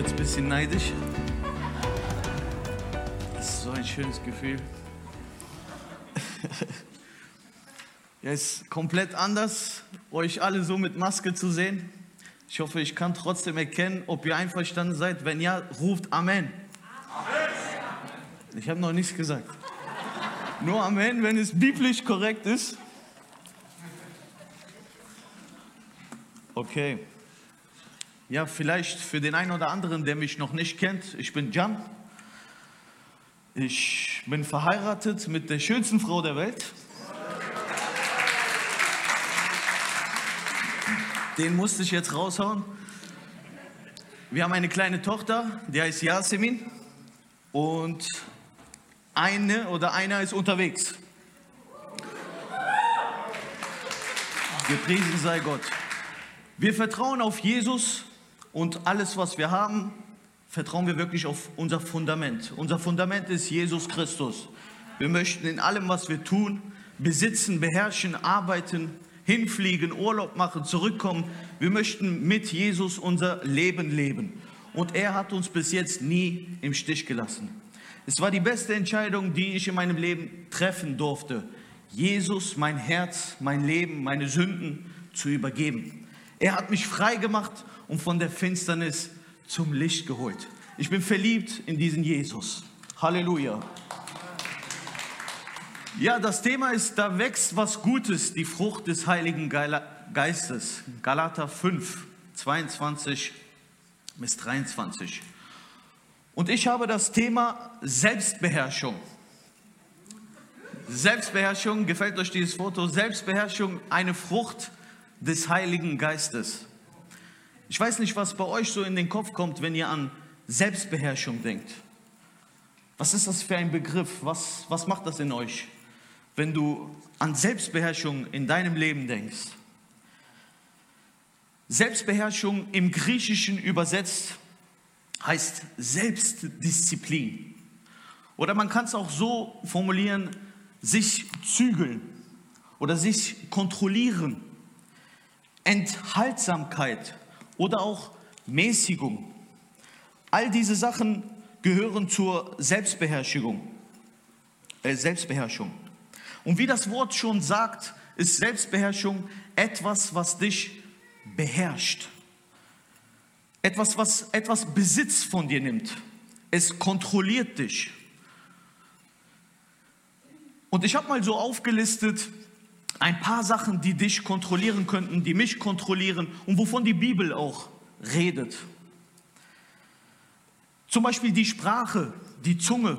jetzt ein bisschen neidisch. Das ist so ein schönes Gefühl. ja, ist komplett anders, euch alle so mit Maske zu sehen. Ich hoffe, ich kann trotzdem erkennen, ob ihr einverstanden seid. Wenn ja, ruft Amen. Amen. Ich habe noch nichts gesagt. Nur Amen, wenn es biblisch korrekt ist. Okay. Ja, vielleicht für den einen oder anderen, der mich noch nicht kennt, ich bin Jan. Ich bin verheiratet mit der schönsten Frau der Welt. Den musste ich jetzt raushauen. Wir haben eine kleine Tochter, die heißt Yasemin. Und eine oder einer ist unterwegs. Gepriesen sei Gott. Wir vertrauen auf Jesus und alles, was wir haben, vertrauen wir wirklich auf unser Fundament. Unser Fundament ist Jesus Christus. Wir möchten in allem, was wir tun, besitzen, beherrschen, arbeiten, hinfliegen, Urlaub machen, zurückkommen. Wir möchten mit Jesus unser Leben leben. Und er hat uns bis jetzt nie im Stich gelassen. Es war die beste Entscheidung, die ich in meinem Leben treffen durfte. Jesus, mein Herz, mein Leben, meine Sünden zu übergeben. Er hat mich frei gemacht und von der Finsternis zum Licht geholt. Ich bin verliebt in diesen Jesus. Halleluja. Ja, das Thema ist, da wächst was Gutes, die Frucht des Heiligen Geistes. Galater 5, 22 bis 23. Und ich habe das Thema Selbstbeherrschung. Selbstbeherrschung, gefällt euch dieses Foto? Selbstbeherrschung, eine Frucht des Heiligen Geistes. Ich weiß nicht, was bei euch so in den Kopf kommt, wenn ihr an Selbstbeherrschung denkt. Was ist das für ein Begriff? Was, was macht das in euch, wenn du an Selbstbeherrschung in deinem Leben denkst? Selbstbeherrschung im Griechischen übersetzt heißt Selbstdisziplin. Oder man kann es auch so formulieren, sich zügeln oder sich kontrollieren. Enthaltsamkeit oder auch Mäßigung. All diese Sachen gehören zur Selbstbeherrschung. Äh, Selbstbeherrschung. Und wie das Wort schon sagt, ist Selbstbeherrschung etwas, was dich beherrscht. Etwas, was etwas Besitz von dir nimmt. Es kontrolliert dich. Und ich habe mal so aufgelistet ein paar Sachen, die dich kontrollieren könnten, die mich kontrollieren und wovon die Bibel auch redet. Zum Beispiel die Sprache, die Zunge.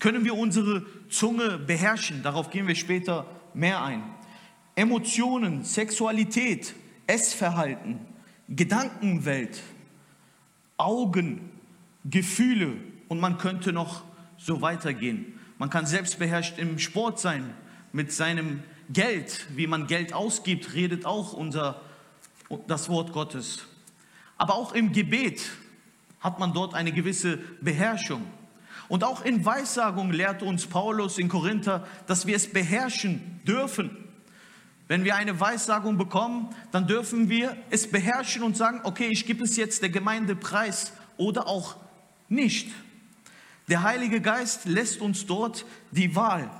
Können wir unsere Zunge beherrschen? Darauf gehen wir später mehr ein. Emotionen, Sexualität, Essverhalten, Gedankenwelt, Augen, Gefühle und man könnte noch so weitergehen. Man kann selbstbeherrscht im Sport sein, mit seinem Geld, wie man Geld ausgibt, redet auch unser, das Wort Gottes. Aber auch im Gebet hat man dort eine gewisse Beherrschung. Und auch in Weissagung lehrt uns Paulus in Korinther, dass wir es beherrschen dürfen. Wenn wir eine Weissagung bekommen, dann dürfen wir es beherrschen und sagen, okay, ich gebe es jetzt der Gemeinde preis oder auch nicht. Der Heilige Geist lässt uns dort die Wahl.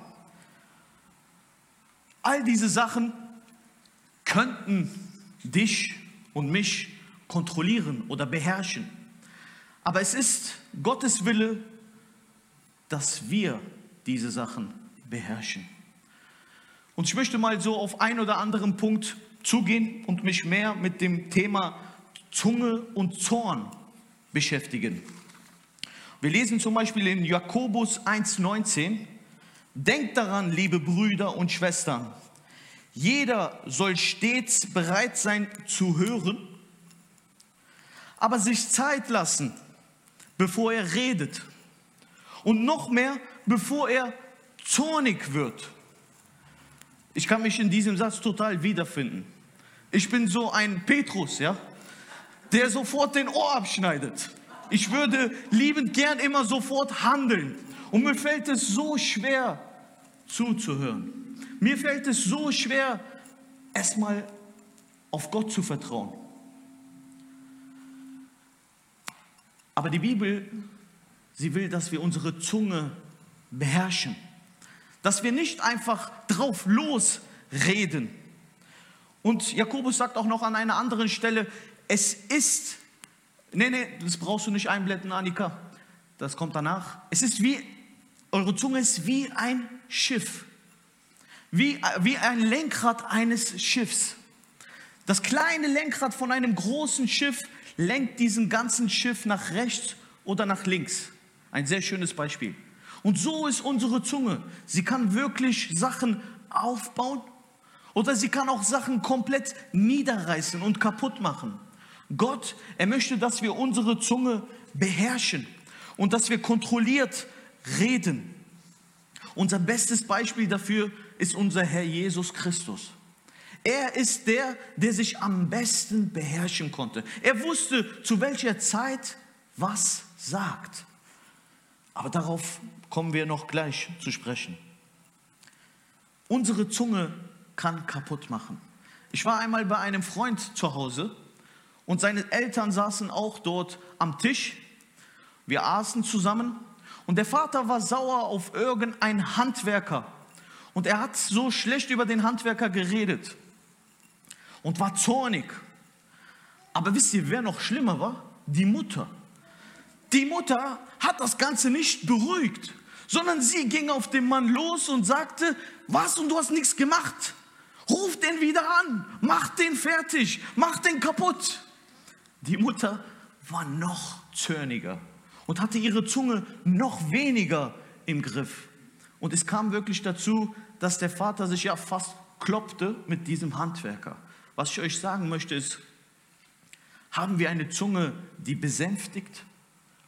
All diese Sachen könnten dich und mich kontrollieren oder beherrschen. Aber es ist Gottes Wille, dass wir diese Sachen beherrschen. Und ich möchte mal so auf einen oder anderen Punkt zugehen und mich mehr mit dem Thema Zunge und Zorn beschäftigen. Wir lesen zum Beispiel in Jakobus 1,19, Denkt daran, liebe Brüder und Schwestern, jeder soll stets bereit sein zu hören, aber sich Zeit lassen, bevor er redet. Und noch mehr, bevor er zornig wird. Ich kann mich in diesem Satz total wiederfinden. Ich bin so ein Petrus, ja, der sofort den Ohr abschneidet. Ich würde liebend gern immer sofort handeln. Und mir fällt es so schwer zuzuhören. Mir fällt es so schwer, erstmal auf Gott zu vertrauen. Aber die Bibel, sie will, dass wir unsere Zunge beherrschen. Dass wir nicht einfach drauf losreden. Und Jakobus sagt auch noch an einer anderen Stelle, es ist, nee, nee, das brauchst du nicht einblenden, Annika, das kommt danach. Es ist wie, eure Zunge ist wie ein Schiff, wie, wie ein Lenkrad eines Schiffs. Das kleine Lenkrad von einem großen Schiff lenkt diesen ganzen Schiff nach rechts oder nach links. Ein sehr schönes Beispiel. Und so ist unsere Zunge. Sie kann wirklich Sachen aufbauen oder sie kann auch Sachen komplett niederreißen und kaputt machen. Gott, er möchte, dass wir unsere Zunge beherrschen und dass wir kontrolliert reden. Unser bestes Beispiel dafür ist unser Herr Jesus Christus. Er ist der, der sich am besten beherrschen konnte. Er wusste, zu welcher Zeit was sagt. Aber darauf kommen wir noch gleich zu sprechen. Unsere Zunge kann kaputt machen. Ich war einmal bei einem Freund zu Hause und seine Eltern saßen auch dort am Tisch. Wir aßen zusammen und der Vater war sauer auf irgendeinen Handwerker und er hat so schlecht über den Handwerker geredet und war zornig. Aber wisst ihr, wer noch schlimmer war? Die Mutter. Die Mutter hat das Ganze nicht beruhigt, sondern sie ging auf den Mann los und sagte, was und du hast nichts gemacht. Ruf den wieder an, mach den fertig, mach den kaputt. Die Mutter war noch zorniger und hatte ihre Zunge noch weniger im Griff. Und es kam wirklich dazu, dass der Vater sich ja fast kloppte mit diesem Handwerker. Was ich euch sagen möchte ist, haben wir eine Zunge, die besänftigt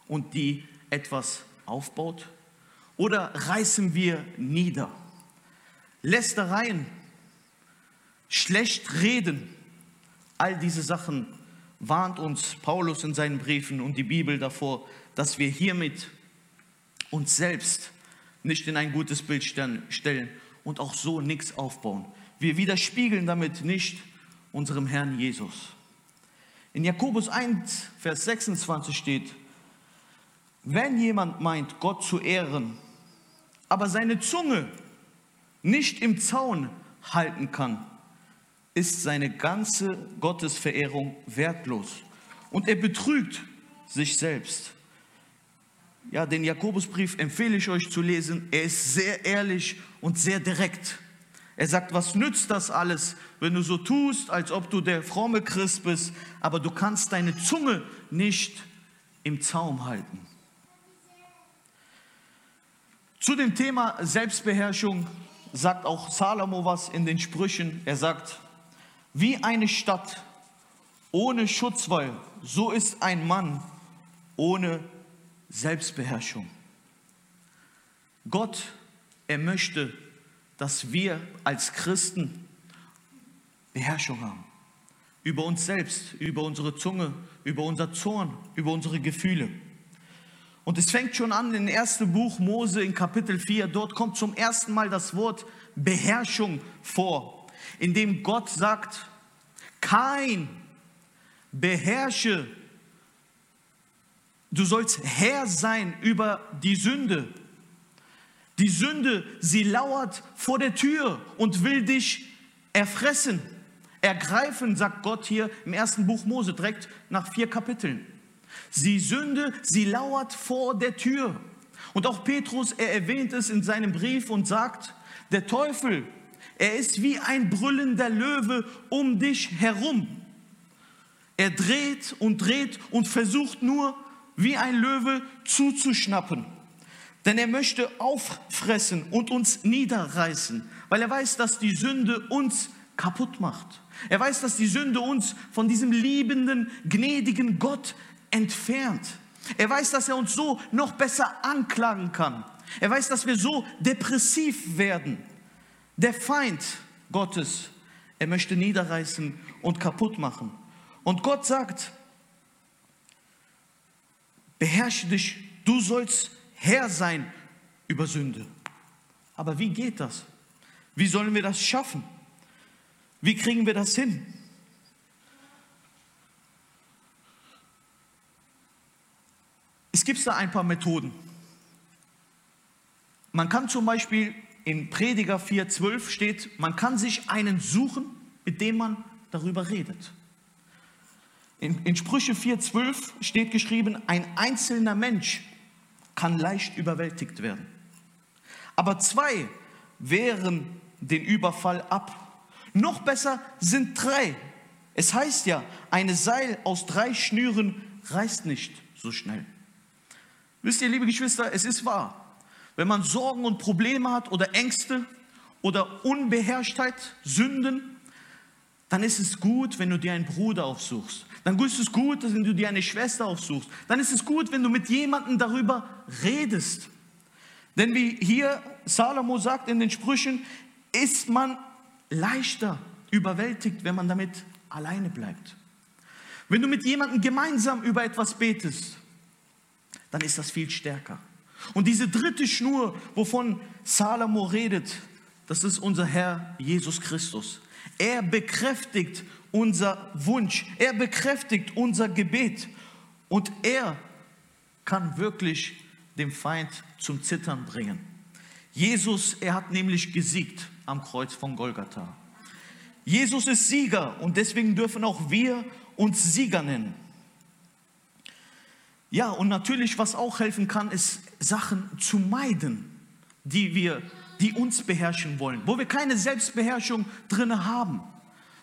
und die etwas aufbaut? Oder reißen wir nieder? Lästereien, schlecht reden, all diese Sachen warnt uns Paulus in seinen Briefen und die Bibel davor, dass wir hiermit uns selbst nicht in ein gutes Bild stellen und auch so nichts aufbauen. Wir widerspiegeln damit nicht unserem Herrn Jesus. In Jakobus 1, Vers 26 steht, wenn jemand meint, Gott zu ehren, aber seine Zunge nicht im Zaun halten kann, ist seine ganze Gottesverehrung wertlos und er betrügt sich selbst. Ja, den Jakobusbrief empfehle ich euch zu lesen. Er ist sehr ehrlich und sehr direkt. Er sagt, was nützt das alles, wenn du so tust, als ob du der fromme Christ bist, aber du kannst deine Zunge nicht im Zaum halten. Zu dem Thema Selbstbeherrschung sagt auch Salomo was in den Sprüchen. Er sagt, wie eine Stadt ohne Schutzwall, so ist ein Mann ohne Selbstbeherrschung. Gott, er möchte, dass wir als Christen Beherrschung haben. Über uns selbst, über unsere Zunge, über unser Zorn, über unsere Gefühle. Und es fängt schon an im ersten Buch Mose in Kapitel 4. Dort kommt zum ersten Mal das Wort Beherrschung vor, in dem Gott sagt, kein beherrsche, du sollst Herr sein über die Sünde, die Sünde, sie lauert vor der Tür und will dich erfressen, ergreifen, sagt Gott hier im ersten Buch Mose, direkt nach vier Kapiteln. Sie Sünde, sie lauert vor der Tür. Und auch Petrus, er erwähnt es in seinem Brief und sagt, der Teufel, er ist wie ein brüllender Löwe um dich herum. Er dreht und dreht und versucht nur, wie ein Löwe zuzuschnappen. Denn er möchte auffressen und uns niederreißen, weil er weiß, dass die Sünde uns kaputt macht. Er weiß, dass die Sünde uns von diesem liebenden, gnädigen Gott entfernt. Er weiß, dass er uns so noch besser anklagen kann. Er weiß, dass wir so depressiv werden. Der Feind Gottes, er möchte niederreißen und kaputt machen. Und Gott sagt, beherrsche dich, du sollst Herr sein über Sünde. Aber wie geht das? Wie sollen wir das schaffen? Wie kriegen wir das hin? Es gibt da ein paar Methoden. Man kann zum Beispiel in Prediger 4,12 steht, man kann sich einen suchen, mit dem man darüber redet. In, in Sprüche 4,12 steht geschrieben, ein einzelner Mensch kann leicht überwältigt werden. Aber zwei wehren den Überfall ab. Noch besser sind drei. Es heißt ja, eine Seil aus drei Schnüren reißt nicht so schnell. Wisst ihr, liebe Geschwister, es ist wahr. Wenn man Sorgen und Probleme hat oder Ängste oder Unbeherrschtheit, Sünden, dann ist es gut, wenn du dir einen Bruder aufsuchst. Dann ist es gut, wenn du dir eine Schwester aufsuchst. Dann ist es gut, wenn du mit jemandem darüber redest. Denn wie hier Salomo sagt in den Sprüchen, ist man leichter überwältigt, wenn man damit alleine bleibt. Wenn du mit jemandem gemeinsam über etwas betest, dann ist das viel stärker. Und diese dritte Schnur, wovon Salomo redet, das ist unser Herr Jesus Christus. Er bekräftigt unser Wunsch, er bekräftigt unser Gebet und er kann wirklich dem Feind zum Zittern bringen. Jesus, er hat nämlich gesiegt am Kreuz von Golgatha. Jesus ist Sieger und deswegen dürfen auch wir uns Sieger nennen. Ja, und natürlich, was auch helfen kann, ist Sachen zu meiden, die wir, die uns beherrschen wollen, wo wir keine Selbstbeherrschung drin haben.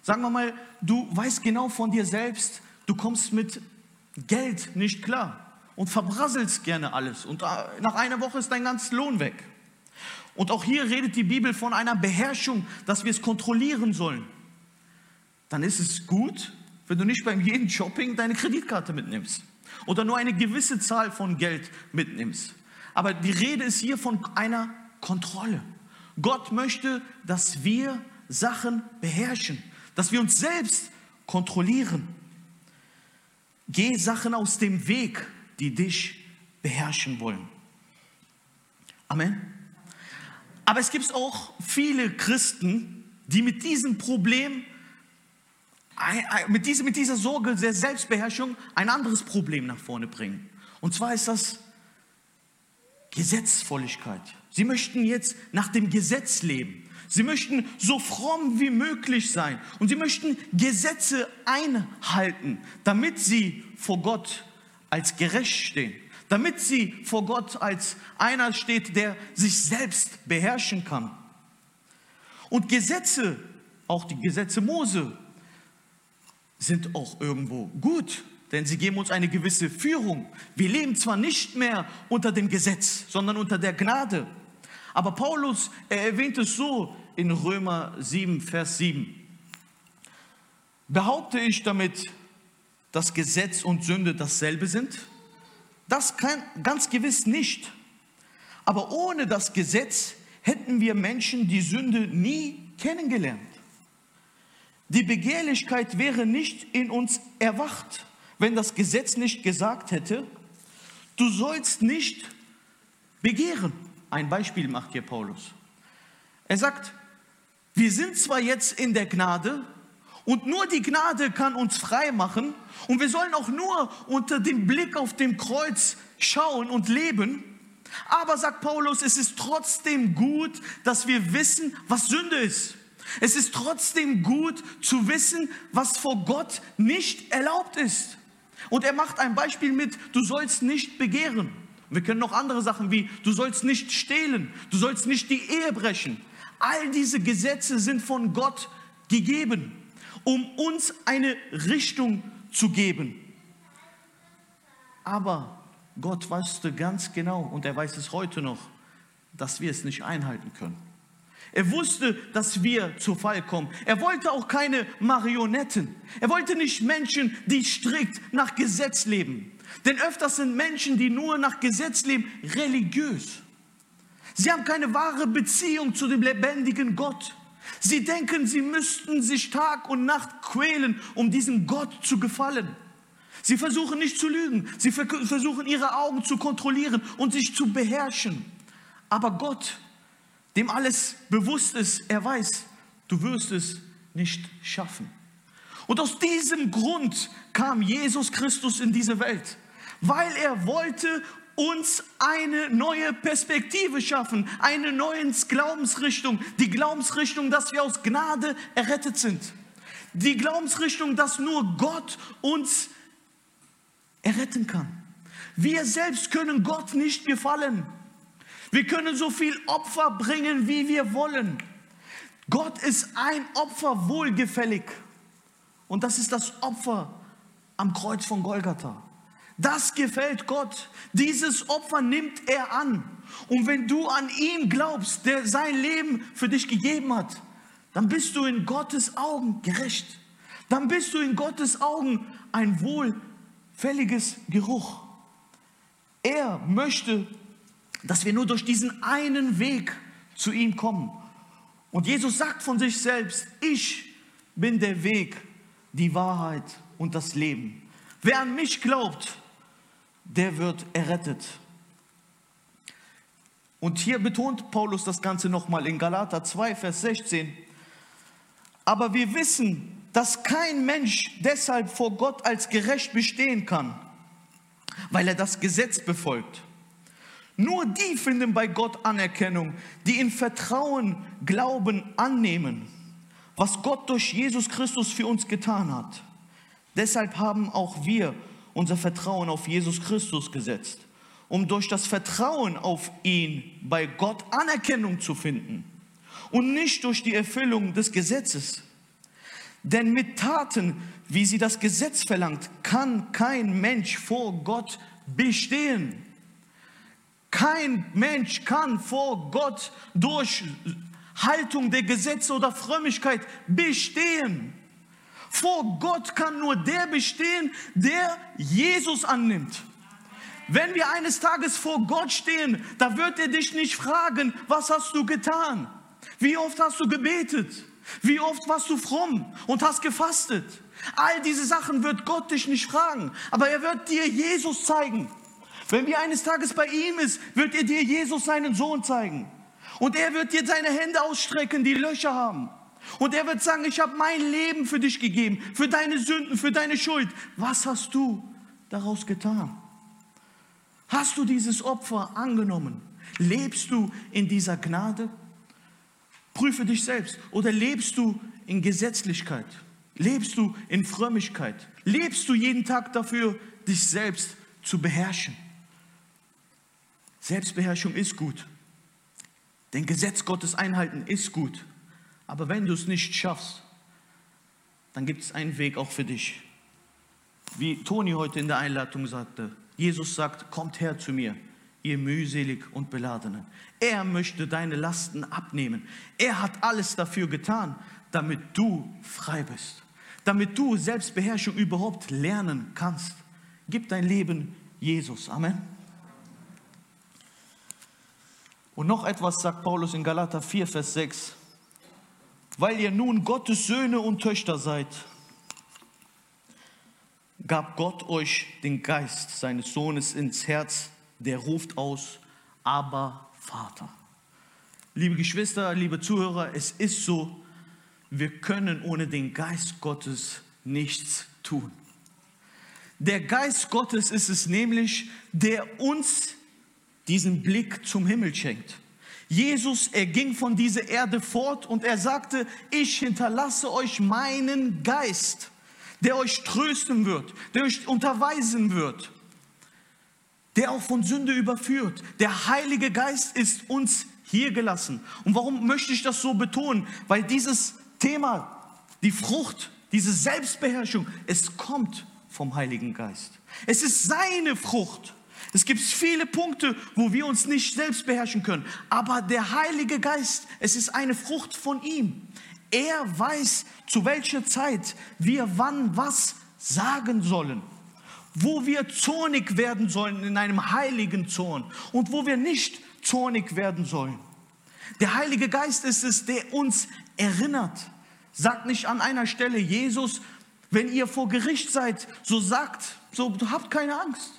Sagen wir mal, du weißt genau von dir selbst, du kommst mit Geld nicht klar und verbrasselst gerne alles und äh, nach einer Woche ist dein ganzer Lohn weg. Und auch hier redet die Bibel von einer Beherrschung, dass wir es kontrollieren sollen. Dann ist es gut, wenn du nicht beim jeden Shopping deine Kreditkarte mitnimmst oder nur eine gewisse Zahl von Geld mitnimmst. Aber die Rede ist hier von einer Kontrolle. Gott möchte, dass wir Sachen beherrschen, dass wir uns selbst kontrollieren. Geh Sachen aus dem Weg, die dich beherrschen wollen. Amen. Aber es gibt auch viele Christen, die mit diesem Problem mit, diese, mit dieser Sorge der Selbstbeherrschung ein anderes Problem nach vorne bringen. Und zwar ist das Gesetzvolligkeit. Sie möchten jetzt nach dem Gesetz leben. Sie möchten so fromm wie möglich sein. Und sie möchten Gesetze einhalten, damit sie vor Gott als gerecht stehen. Damit sie vor Gott als einer steht, der sich selbst beherrschen kann. Und Gesetze, auch die Gesetze Mose, sind auch irgendwo gut, denn sie geben uns eine gewisse Führung. Wir leben zwar nicht mehr unter dem Gesetz, sondern unter der Gnade. Aber Paulus er erwähnt es so in Römer 7, Vers 7. Behaupte ich damit, dass Gesetz und Sünde dasselbe sind? Das kann ganz gewiss nicht. Aber ohne das Gesetz hätten wir Menschen die Sünde nie kennengelernt. Die Begehrlichkeit wäre nicht in uns erwacht, wenn das Gesetz nicht gesagt hätte, du sollst nicht begehren. Ein Beispiel macht hier Paulus. Er sagt, wir sind zwar jetzt in der Gnade und nur die Gnade kann uns frei machen und wir sollen auch nur unter dem Blick auf dem Kreuz schauen und leben. Aber sagt Paulus, es ist trotzdem gut, dass wir wissen, was Sünde ist. Es ist trotzdem gut zu wissen, was vor Gott nicht erlaubt ist. Und er macht ein Beispiel mit, du sollst nicht begehren. Wir können noch andere Sachen wie, du sollst nicht stehlen, du sollst nicht die Ehe brechen. All diese Gesetze sind von Gott gegeben, um uns eine Richtung zu geben. Aber Gott wusste ganz genau, und er weiß es heute noch, dass wir es nicht einhalten können. Er wusste, dass wir zu Fall kommen. Er wollte auch keine Marionetten. Er wollte nicht Menschen, die strikt nach Gesetz leben. Denn öfters sind Menschen, die nur nach Gesetz leben, religiös. Sie haben keine wahre Beziehung zu dem lebendigen Gott. Sie denken, sie müssten sich Tag und Nacht quälen, um diesem Gott zu gefallen. Sie versuchen nicht zu lügen. Sie versuchen ihre Augen zu kontrollieren und sich zu beherrschen. Aber Gott dem alles bewusst ist, er weiß, du wirst es nicht schaffen. Und aus diesem Grund kam Jesus Christus in diese Welt, weil er wollte uns eine neue Perspektive schaffen, eine neue Glaubensrichtung, die Glaubensrichtung, dass wir aus Gnade errettet sind. Die Glaubensrichtung, dass nur Gott uns erretten kann. Wir selbst können Gott nicht gefallen. Wir können so viel Opfer bringen, wie wir wollen. Gott ist ein Opfer wohlgefällig. Und das ist das Opfer am Kreuz von Golgatha. Das gefällt Gott. Dieses Opfer nimmt er an. Und wenn du an ihn glaubst, der sein Leben für dich gegeben hat, dann bist du in Gottes Augen gerecht. Dann bist du in Gottes Augen ein wohlfälliges Geruch. Er möchte, dass wir nur durch diesen einen Weg zu ihm kommen. Und Jesus sagt von sich selbst, ich bin der Weg, die Wahrheit und das Leben. Wer an mich glaubt, der wird errettet. Und hier betont Paulus das Ganze nochmal in Galater 2, Vers 16. Aber wir wissen, dass kein Mensch deshalb vor Gott als gerecht bestehen kann, weil er das Gesetz befolgt. Nur die finden bei Gott Anerkennung, die in Vertrauen, Glauben annehmen, was Gott durch Jesus Christus für uns getan hat. Deshalb haben auch wir unser Vertrauen auf Jesus Christus gesetzt, um durch das Vertrauen auf ihn bei Gott Anerkennung zu finden und nicht durch die Erfüllung des Gesetzes. Denn mit Taten, wie sie das Gesetz verlangt, kann kein Mensch vor Gott bestehen. Kein Mensch kann vor Gott durch Haltung der Gesetze oder Frömmigkeit bestehen. Vor Gott kann nur der bestehen, der Jesus annimmt. Wenn wir eines Tages vor Gott stehen, da wird er dich nicht fragen, was hast du getan? Wie oft hast du gebetet? Wie oft warst du fromm und hast gefastet? All diese Sachen wird Gott dich nicht fragen, aber er wird dir Jesus zeigen. Wenn wir eines Tages bei ihm ist, wird er dir Jesus seinen Sohn zeigen. Und er wird dir seine Hände ausstrecken, die Löcher haben. Und er wird sagen, ich habe mein Leben für dich gegeben, für deine Sünden, für deine Schuld. Was hast du daraus getan? Hast du dieses Opfer angenommen? Lebst du in dieser Gnade? Prüfe dich selbst. Oder lebst du in Gesetzlichkeit? Lebst du in Frömmigkeit? Lebst du jeden Tag dafür, dich selbst zu beherrschen? Selbstbeherrschung ist gut. Den Gesetz Gottes einhalten ist gut. Aber wenn du es nicht schaffst, dann gibt es einen Weg auch für dich. Wie Toni heute in der Einladung sagte, Jesus sagt, kommt her zu mir, ihr mühselig und beladenen. Er möchte deine Lasten abnehmen. Er hat alles dafür getan, damit du frei bist, damit du Selbstbeherrschung überhaupt lernen kannst. Gib dein Leben Jesus. Amen. Und noch etwas sagt Paulus in Galater 4, Vers 6 weil ihr nun Gottes Söhne und Töchter seid, gab Gott euch den Geist seines Sohnes ins Herz, der ruft aus, aber Vater. Liebe Geschwister, liebe Zuhörer, es ist so, wir können ohne den Geist Gottes nichts tun. Der Geist Gottes ist es nämlich, der uns diesen Blick zum Himmel schenkt. Jesus, er ging von dieser Erde fort und er sagte, ich hinterlasse euch meinen Geist, der euch trösten wird, der euch unterweisen wird, der auch von Sünde überführt. Der Heilige Geist ist uns hier gelassen. Und warum möchte ich das so betonen? Weil dieses Thema, die Frucht, diese Selbstbeherrschung, es kommt vom Heiligen Geist. Es ist seine Frucht. Es gibt viele Punkte, wo wir uns nicht selbst beherrschen können. Aber der Heilige Geist, es ist eine Frucht von ihm. Er weiß, zu welcher Zeit wir wann was sagen sollen. Wo wir zornig werden sollen in einem heiligen Zorn und wo wir nicht zornig werden sollen. Der Heilige Geist ist es, der uns erinnert. Sagt nicht an einer Stelle, Jesus, wenn ihr vor Gericht seid, so sagt, so habt keine Angst.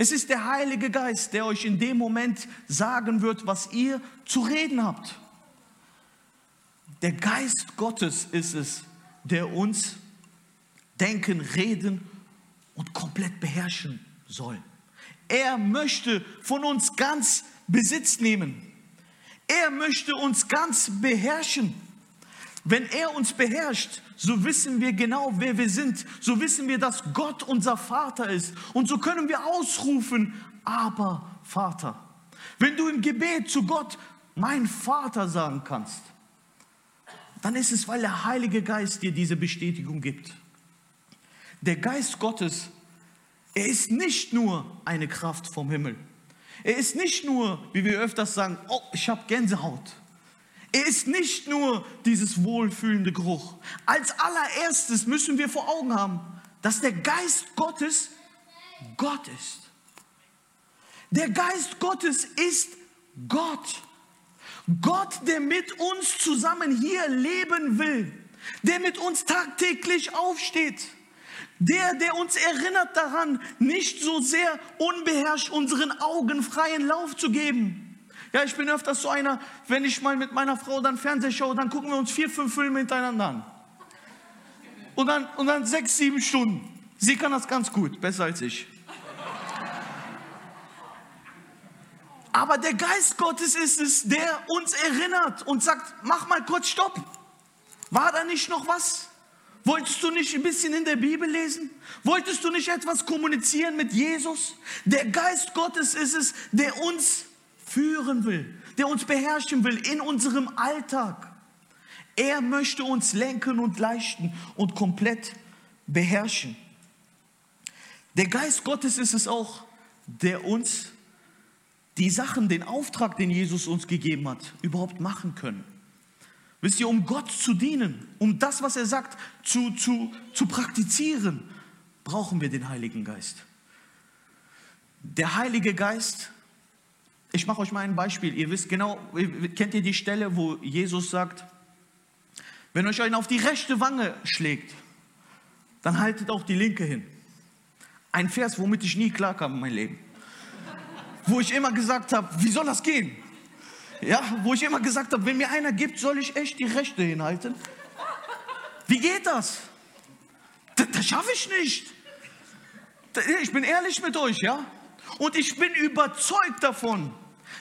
Es ist der Heilige Geist, der euch in dem Moment sagen wird, was ihr zu reden habt. Der Geist Gottes ist es, der uns denken, reden und komplett beherrschen soll. Er möchte von uns ganz Besitz nehmen. Er möchte uns ganz beherrschen. Wenn er uns beherrscht, so wissen wir genau, wer wir sind. So wissen wir, dass Gott unser Vater ist. Und so können wir ausrufen, aber Vater. Wenn du im Gebet zu Gott mein Vater sagen kannst, dann ist es, weil der Heilige Geist dir diese Bestätigung gibt. Der Geist Gottes, er ist nicht nur eine Kraft vom Himmel. Er ist nicht nur, wie wir öfters sagen, oh, ich habe Gänsehaut. Er ist nicht nur dieses wohlfühlende Geruch. Als allererstes müssen wir vor Augen haben, dass der Geist Gottes Gott ist. Der Geist Gottes ist Gott. Gott, der mit uns zusammen hier leben will, der mit uns tagtäglich aufsteht, der, der uns erinnert daran, nicht so sehr unbeherrscht unseren Augen freien Lauf zu geben. Ja, ich bin öfters so einer, wenn ich mal mit meiner Frau dann Fernseh schaue, dann gucken wir uns vier, fünf Filme hintereinander an. Und dann, und dann sechs, sieben Stunden. Sie kann das ganz gut, besser als ich. Aber der Geist Gottes ist es, der uns erinnert und sagt, mach mal kurz Stopp. War da nicht noch was? Wolltest du nicht ein bisschen in der Bibel lesen? Wolltest du nicht etwas kommunizieren mit Jesus? Der Geist Gottes ist es, der uns führen will, der uns beherrschen will in unserem Alltag. Er möchte uns lenken und leichten und komplett beherrschen. Der Geist Gottes ist es auch, der uns die Sachen, den Auftrag, den Jesus uns gegeben hat, überhaupt machen können. Wisst ihr, um Gott zu dienen, um das, was er sagt, zu, zu, zu praktizieren, brauchen wir den Heiligen Geist. Der Heilige Geist, ich mache euch mal ein Beispiel. Ihr wisst genau, kennt ihr die Stelle, wo Jesus sagt, wenn euch einer auf die rechte Wange schlägt, dann haltet auch die linke hin. Ein Vers, womit ich nie klarkam in meinem Leben wo ich immer gesagt habe, wie soll das gehen? Ja, wo ich immer gesagt habe, wenn mir einer gibt, soll ich echt die Rechte hinhalten. Wie geht das? Das, das schaffe ich nicht. Ich bin ehrlich mit euch, ja? Und ich bin überzeugt davon,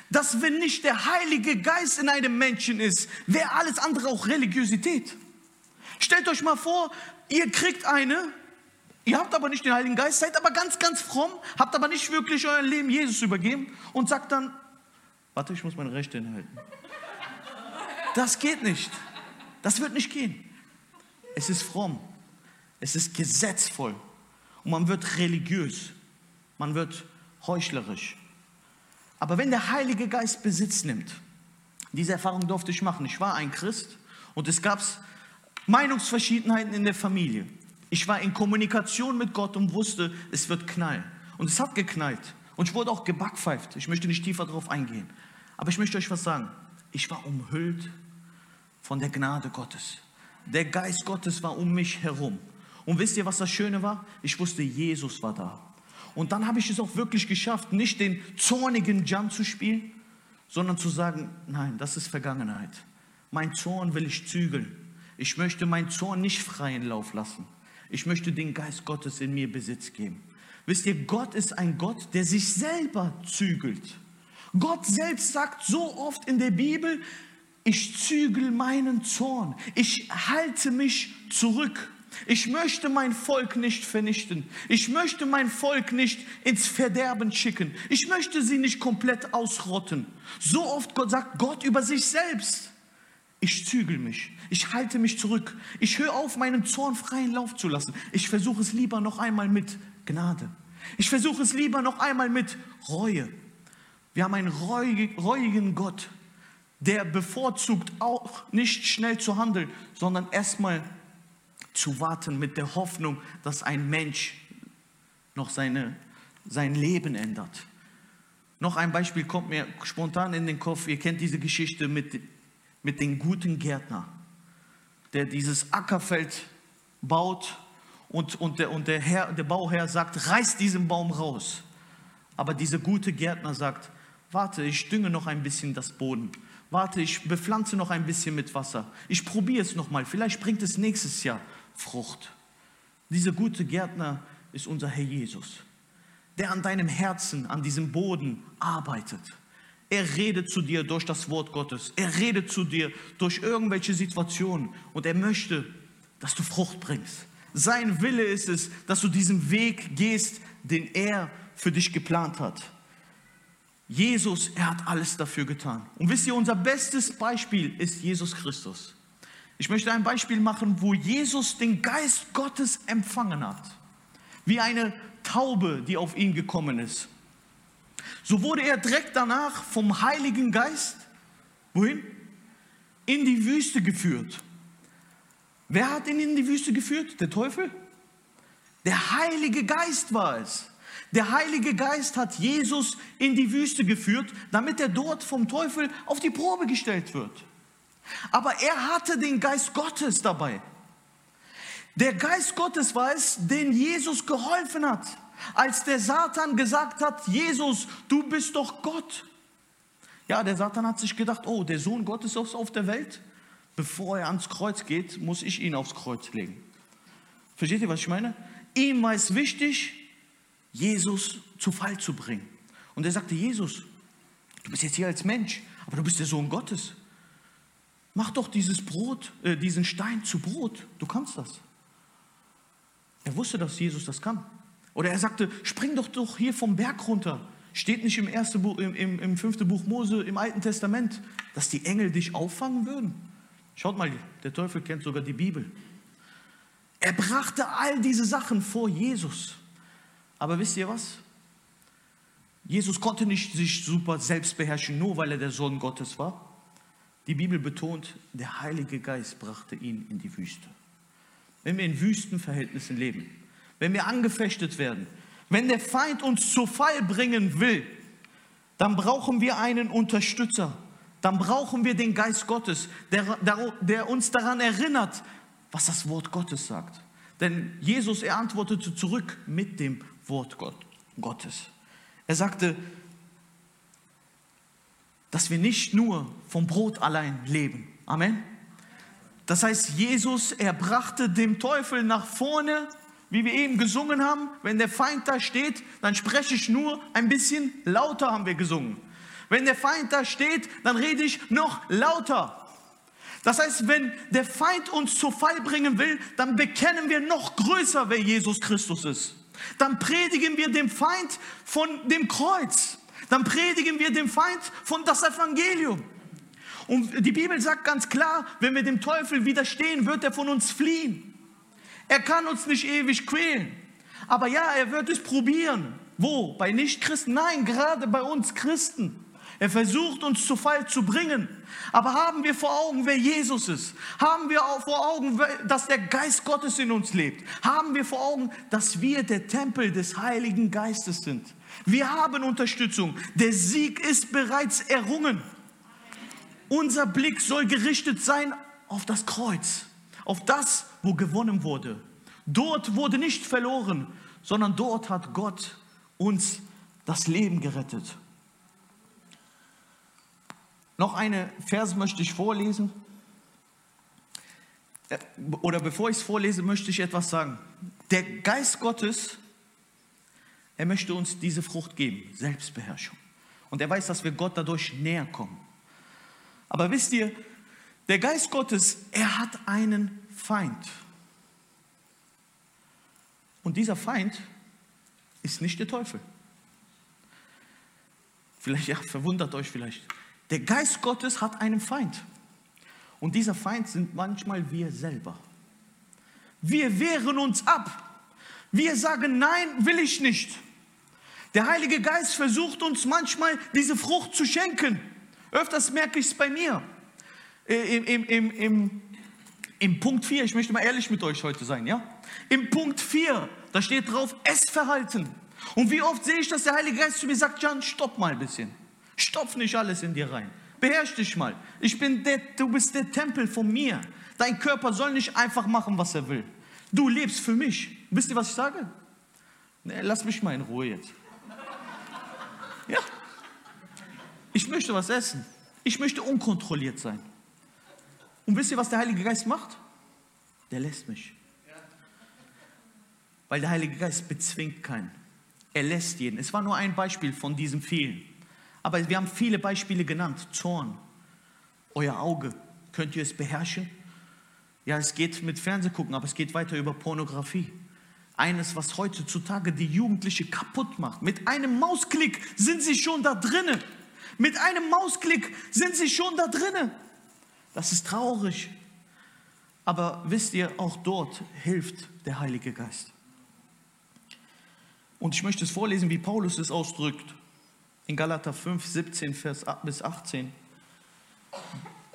dass wenn nicht der Heilige Geist in einem Menschen ist, wäre alles andere auch Religiosität. Stellt euch mal vor, ihr kriegt eine, Ihr habt aber nicht den Heiligen Geist, seid aber ganz, ganz fromm, habt aber nicht wirklich euer Leben Jesus übergeben und sagt dann, warte, ich muss meine Rechte hinhalten. Das geht nicht. Das wird nicht gehen. Es ist fromm. Es ist gesetzvoll. Und man wird religiös. Man wird heuchlerisch. Aber wenn der Heilige Geist Besitz nimmt, diese Erfahrung durfte ich machen. Ich war ein Christ und es gab Meinungsverschiedenheiten in der Familie. Ich war in Kommunikation mit Gott und wusste, es wird knallen. Und es hat geknallt. Und ich wurde auch gebackpfeift. Ich möchte nicht tiefer darauf eingehen. Aber ich möchte euch was sagen. Ich war umhüllt von der Gnade Gottes. Der Geist Gottes war um mich herum. Und wisst ihr, was das Schöne war? Ich wusste, Jesus war da. Und dann habe ich es auch wirklich geschafft, nicht den zornigen Jan zu spielen, sondern zu sagen, nein, das ist Vergangenheit. Mein Zorn will ich zügeln. Ich möchte meinen Zorn nicht freien Lauf lassen. Ich möchte den Geist Gottes in mir Besitz geben. Wisst ihr, Gott ist ein Gott, der sich selber zügelt. Gott selbst sagt so oft in der Bibel, ich zügel meinen Zorn, ich halte mich zurück. Ich möchte mein Volk nicht vernichten. Ich möchte mein Volk nicht ins Verderben schicken. Ich möchte sie nicht komplett ausrotten. So oft sagt Gott über sich selbst. Ich zügel mich. Ich halte mich zurück. Ich höre auf, meinen Zorn freien Lauf zu lassen. Ich versuche es lieber noch einmal mit Gnade. Ich versuche es lieber noch einmal mit Reue. Wir haben einen reuigen Gott, der bevorzugt auch nicht schnell zu handeln, sondern erstmal zu warten mit der Hoffnung, dass ein Mensch noch seine, sein Leben ändert. Noch ein Beispiel kommt mir spontan in den Kopf. Ihr kennt diese Geschichte mit mit dem guten Gärtner, der dieses Ackerfeld baut und, und, der, und der, Herr, der Bauherr sagt, reiß diesen Baum raus. Aber dieser gute Gärtner sagt, warte, ich dünge noch ein bisschen das Boden. Warte, ich bepflanze noch ein bisschen mit Wasser. Ich probiere es noch mal. Vielleicht bringt es nächstes Jahr Frucht. Dieser gute Gärtner ist unser Herr Jesus. der an deinem Herzen, an diesem Boden arbeitet. Er redet zu dir durch das Wort Gottes. Er redet zu dir durch irgendwelche Situationen und er möchte, dass du Frucht bringst. Sein Wille ist es, dass du diesen Weg gehst, den er für dich geplant hat. Jesus, er hat alles dafür getan. Und wisst ihr, unser bestes Beispiel ist Jesus Christus. Ich möchte ein Beispiel machen, wo Jesus den Geist Gottes empfangen hat. Wie eine Taube, die auf ihn gekommen ist. So wurde er direkt danach vom Heiligen Geist, wohin? In die Wüste geführt. Wer hat ihn in die Wüste geführt? Der Teufel? Der Heilige Geist war es. Der Heilige Geist hat Jesus in die Wüste geführt, damit er dort vom Teufel auf die Probe gestellt wird. Aber er hatte den Geist Gottes dabei. Der Geist Gottes war es, den Jesus geholfen hat, als der Satan gesagt hat, Jesus, du bist doch Gott. Ja, der Satan hat sich gedacht, oh, der Sohn Gottes ist auf der Welt. Bevor er ans Kreuz geht, muss ich ihn aufs Kreuz legen. Versteht ihr, was ich meine? Ihm war es wichtig, Jesus zu Fall zu bringen. Und er sagte, Jesus, du bist jetzt hier als Mensch, aber du bist der Sohn Gottes. Mach doch dieses Brot, äh, diesen Stein zu Brot. Du kannst das. Er wusste, dass Jesus das kann. Oder er sagte, spring doch doch hier vom Berg runter. Steht nicht im, ersten Buch, im, im, im fünften Buch Mose im Alten Testament, dass die Engel dich auffangen würden. Schaut mal, der Teufel kennt sogar die Bibel. Er brachte all diese Sachen vor Jesus. Aber wisst ihr was? Jesus konnte nicht sich super selbst beherrschen, nur weil er der Sohn Gottes war. Die Bibel betont, der Heilige Geist brachte ihn in die Wüste. Wenn wir in Wüstenverhältnissen leben, wenn wir angefechtet werden, wenn der Feind uns zu Fall bringen will, dann brauchen wir einen Unterstützer. Dann brauchen wir den Geist Gottes, der, der, der uns daran erinnert, was das Wort Gottes sagt. Denn Jesus, er antwortete zurück mit dem Wort Gott, Gottes. Er sagte, dass wir nicht nur vom Brot allein leben. Amen. Das heißt, Jesus, er brachte dem Teufel nach vorne, wie wir eben gesungen haben. Wenn der Feind da steht, dann spreche ich nur ein bisschen lauter, haben wir gesungen. Wenn der Feind da steht, dann rede ich noch lauter. Das heißt, wenn der Feind uns zu Fall bringen will, dann bekennen wir noch größer, wer Jesus Christus ist dann predigen wir dem Feind von dem Kreuz. Dann predigen wir dem Feind von das Evangelium. Und die Bibel sagt ganz klar, wenn wir dem Teufel widerstehen, wird er von uns fliehen. Er kann uns nicht ewig quälen. Aber ja, er wird es probieren. Wo? Bei Nichtchristen? Nein, gerade bei uns Christen. Er versucht uns zu Fall zu bringen. Aber haben wir vor Augen, wer Jesus ist? Haben wir auch vor Augen, dass der Geist Gottes in uns lebt? Haben wir vor Augen, dass wir der Tempel des Heiligen Geistes sind? Wir haben Unterstützung. Der Sieg ist bereits errungen. Unser Blick soll gerichtet sein auf das Kreuz, auf das, wo gewonnen wurde. Dort wurde nicht verloren, sondern dort hat Gott uns das Leben gerettet. Noch eine Vers möchte ich vorlesen. Äh, oder bevor ich es vorlese, möchte ich etwas sagen. Der Geist Gottes, er möchte uns diese Frucht geben, Selbstbeherrschung. Und er weiß, dass wir Gott dadurch näher kommen. Aber wisst ihr, der Geist Gottes, er hat einen Feind. Und dieser Feind ist nicht der Teufel. Vielleicht ja, verwundert euch vielleicht. Der Geist Gottes hat einen Feind. Und dieser Feind sind manchmal wir selber. Wir wehren uns ab. Wir sagen, nein, will ich nicht. Der Heilige Geist versucht uns manchmal diese Frucht zu schenken. Öfters merke ich es bei mir. Im, im, im, im, Im Punkt 4, ich möchte mal ehrlich mit euch heute sein, ja? Im Punkt 4, da steht drauf, Essverhalten. Und wie oft sehe ich, dass der Heilige Geist zu mir sagt, Jan, stopp mal ein bisschen. Stopf nicht alles in dir rein. Beherrsch dich mal. Ich bin der, du bist der Tempel von mir. Dein Körper soll nicht einfach machen, was er will. Du lebst für mich. Wisst ihr, was ich sage? Nee, lass mich mal in Ruhe jetzt. Ja. Ich möchte was essen. Ich möchte unkontrolliert sein. Und wisst ihr, was der Heilige Geist macht? Der lässt mich. Weil der Heilige Geist bezwingt keinen. Er lässt jeden. Es war nur ein Beispiel von diesen vielen. Aber wir haben viele Beispiele genannt. Zorn, euer Auge. Könnt ihr es beherrschen? Ja, es geht mit Fernsehgucken, aber es geht weiter über Pornografie. Eines, was heutzutage die Jugendliche kaputt macht. Mit einem Mausklick sind sie schon da drinnen. Mit einem Mausklick sind sie schon da drinnen. Das ist traurig. Aber wisst ihr, auch dort hilft der Heilige Geist. Und ich möchte es vorlesen, wie Paulus es ausdrückt. In Galater 5, 17 Vers bis 18.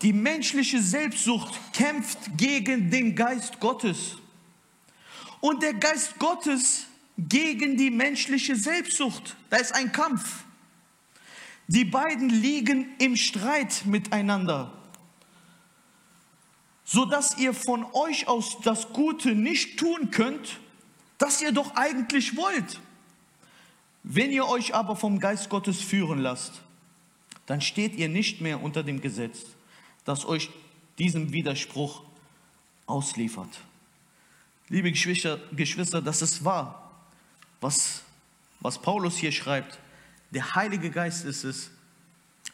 Die menschliche Selbstsucht kämpft gegen den Geist Gottes. Und der Geist Gottes gegen die menschliche Selbstsucht. Da ist ein Kampf. Die beiden liegen im Streit miteinander, sodass ihr von euch aus das Gute nicht tun könnt, das ihr doch eigentlich wollt. Wenn ihr euch aber vom Geist Gottes führen lasst, dann steht ihr nicht mehr unter dem Gesetz, das euch diesem Widerspruch ausliefert. Liebe Geschwister, Geschwister das ist wahr, was, was Paulus hier schreibt. Der Heilige Geist ist es,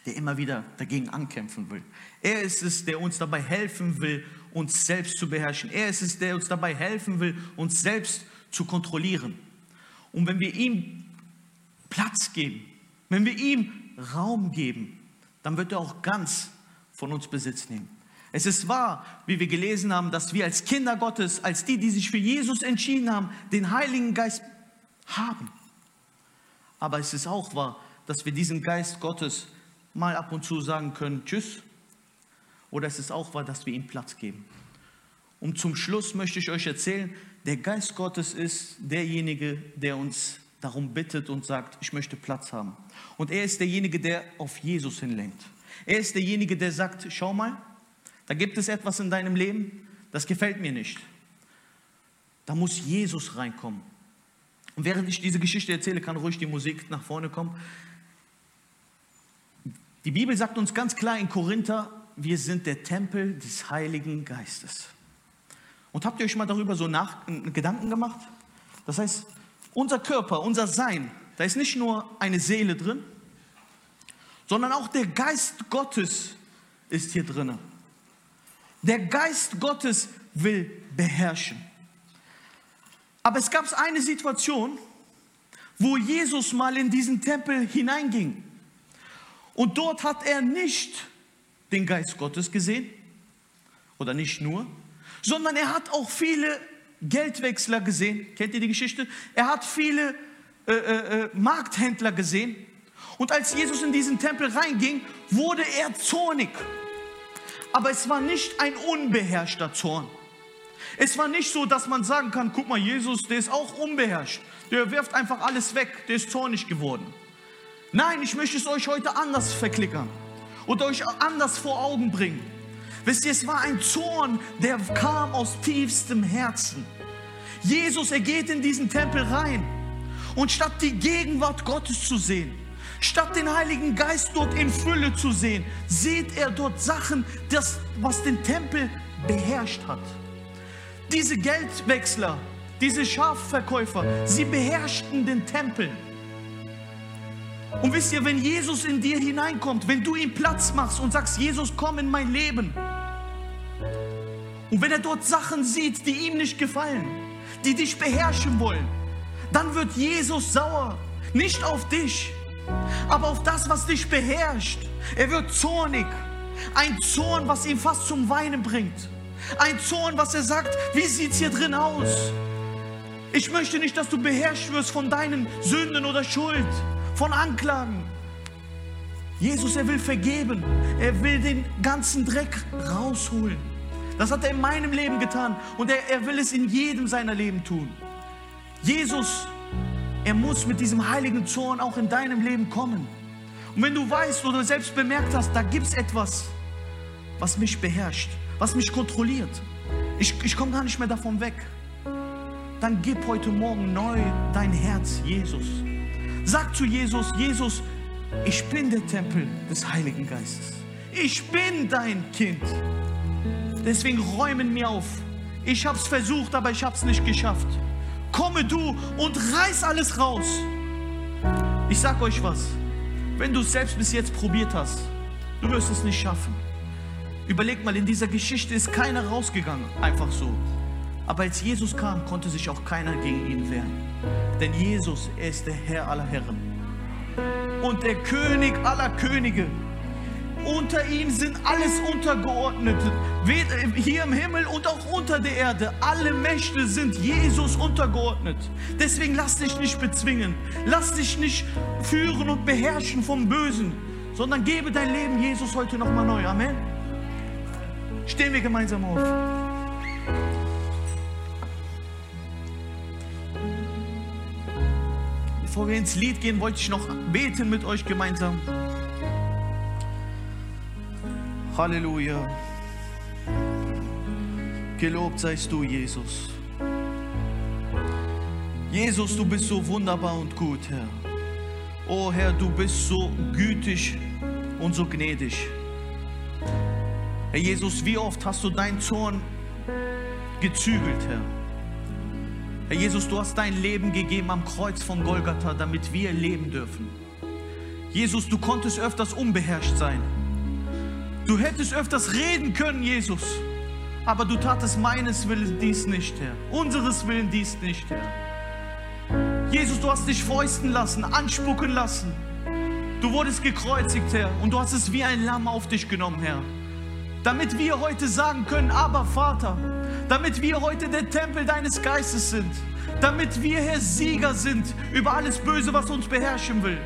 der immer wieder dagegen ankämpfen will. Er ist es, der uns dabei helfen will, uns selbst zu beherrschen. Er ist es, der uns dabei helfen will, uns selbst zu kontrollieren. Und wenn wir ihm Platz geben, wenn wir ihm Raum geben, dann wird er auch ganz von uns Besitz nehmen. Es ist wahr, wie wir gelesen haben, dass wir als Kinder Gottes, als die, die sich für Jesus entschieden haben, den Heiligen Geist haben. Aber es ist auch wahr, dass wir diesen Geist Gottes mal ab und zu sagen können, tschüss. Oder es ist auch wahr, dass wir ihm Platz geben. Und zum Schluss möchte ich euch erzählen, der Geist Gottes ist derjenige, der uns darum bittet und sagt, ich möchte Platz haben. Und er ist derjenige, der auf Jesus hinlenkt. Er ist derjenige, der sagt, schau mal, da gibt es etwas in deinem Leben, das gefällt mir nicht. Da muss Jesus reinkommen. Und während ich diese Geschichte erzähle, kann ruhig die Musik nach vorne kommen. Die Bibel sagt uns ganz klar in Korinther, wir sind der Tempel des Heiligen Geistes. Und habt ihr euch mal darüber so nach, Gedanken gemacht? Das heißt, unser Körper, unser Sein, da ist nicht nur eine Seele drin, sondern auch der Geist Gottes ist hier drin. Der Geist Gottes will beherrschen. Aber es gab eine Situation, wo Jesus mal in diesen Tempel hineinging. Und dort hat er nicht den Geist Gottes gesehen, oder nicht nur, sondern er hat auch viele Geldwechsler gesehen. Kennt ihr die Geschichte? Er hat viele äh, äh, äh, Markthändler gesehen. Und als Jesus in diesen Tempel reinging, wurde er zornig. Aber es war nicht ein unbeherrschter Zorn. Es war nicht so, dass man sagen kann, guck mal, Jesus, der ist auch unbeherrscht. Der wirft einfach alles weg, der ist zornig geworden. Nein, ich möchte es euch heute anders verklickern und euch anders vor Augen bringen. Wisst ihr, es war ein Zorn, der kam aus tiefstem Herzen. Jesus, er geht in diesen Tempel rein und statt die Gegenwart Gottes zu sehen, statt den Heiligen Geist dort in Fülle zu sehen, sieht er dort Sachen, das, was den Tempel beherrscht hat. Diese Geldwechsler, diese Schafverkäufer, sie beherrschten den Tempel. Und wisst ihr, wenn Jesus in dir hineinkommt, wenn du ihm Platz machst und sagst, Jesus, komm in mein Leben, und wenn er dort Sachen sieht, die ihm nicht gefallen, die dich beherrschen wollen, dann wird Jesus sauer. Nicht auf dich, aber auf das, was dich beherrscht. Er wird zornig. Ein Zorn, was ihn fast zum Weinen bringt. Ein Zorn, was er sagt, wie sieht es hier drin aus? Ich möchte nicht, dass du beherrscht wirst von deinen Sünden oder Schuld, von Anklagen. Jesus, er will vergeben. Er will den ganzen Dreck rausholen. Das hat er in meinem Leben getan und er, er will es in jedem seiner Leben tun. Jesus, er muss mit diesem heiligen Zorn auch in deinem Leben kommen. Und wenn du weißt oder selbst bemerkt hast, da gibt es etwas, was mich beherrscht, was mich kontrolliert. Ich, ich komme gar nicht mehr davon weg. Dann gib heute Morgen neu dein Herz Jesus. Sag zu Jesus, Jesus, ich bin der Tempel des Heiligen Geistes. Ich bin dein Kind. Deswegen räumen mir auf. Ich habe es versucht, aber ich habe es nicht geschafft. Komme du und reiß alles raus. Ich sag euch was, wenn du es selbst bis jetzt probiert hast, du wirst es nicht schaffen. Überleg mal, in dieser Geschichte ist keiner rausgegangen, einfach so. Aber als Jesus kam, konnte sich auch keiner gegen ihn wehren. Denn Jesus, er ist der Herr aller Herren und der König aller Könige. Unter ihm sind alles untergeordnet. Hier im Himmel und auch unter der Erde. Alle Mächte sind Jesus untergeordnet. Deswegen lass dich nicht bezwingen. Lass dich nicht führen und beherrschen vom Bösen, sondern gebe dein Leben Jesus heute nochmal neu. Amen. Stehen wir gemeinsam auf. Bevor wir ins Lied gehen, wollte ich noch beten mit euch gemeinsam. Halleluja. Gelobt seist du, Jesus. Jesus, du bist so wunderbar und gut, Herr. Oh Herr, du bist so gütig und so gnädig. Herr Jesus, wie oft hast du deinen Zorn gezügelt, Herr? Herr Jesus, du hast dein Leben gegeben am Kreuz von Golgatha, damit wir leben dürfen. Jesus, du konntest öfters unbeherrscht sein. Du hättest öfters reden können, Jesus. Aber du tatest meines Willens dies nicht, Herr. Unseres Willen dies nicht, Herr. Jesus, du hast dich fäusten lassen, anspucken lassen. Du wurdest gekreuzigt, Herr. Und du hast es wie ein Lamm auf dich genommen, Herr. Damit wir heute sagen können, aber Vater, damit wir heute der Tempel deines Geistes sind, damit wir, Herr, Sieger sind über alles Böse, was uns beherrschen will.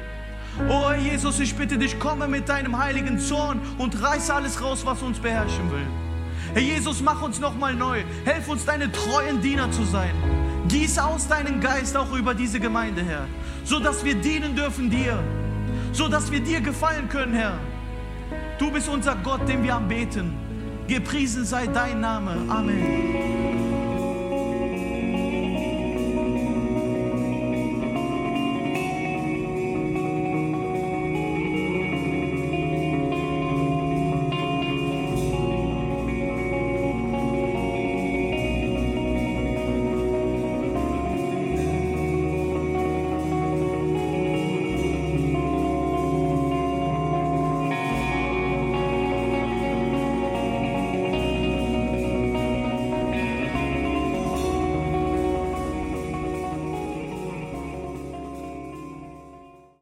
Oh Jesus, ich bitte dich, komme mit deinem heiligen Zorn und reiße alles raus, was uns beherrschen will. Herr Jesus, mach uns nochmal neu. Helf uns, deine treuen Diener zu sein. Gieß aus deinen Geist auch über diese Gemeinde, Herr, so dass wir dienen dürfen dir, so dass wir dir gefallen können, Herr. Du bist unser Gott, den wir anbeten. Gepriesen sei dein Name. Amen.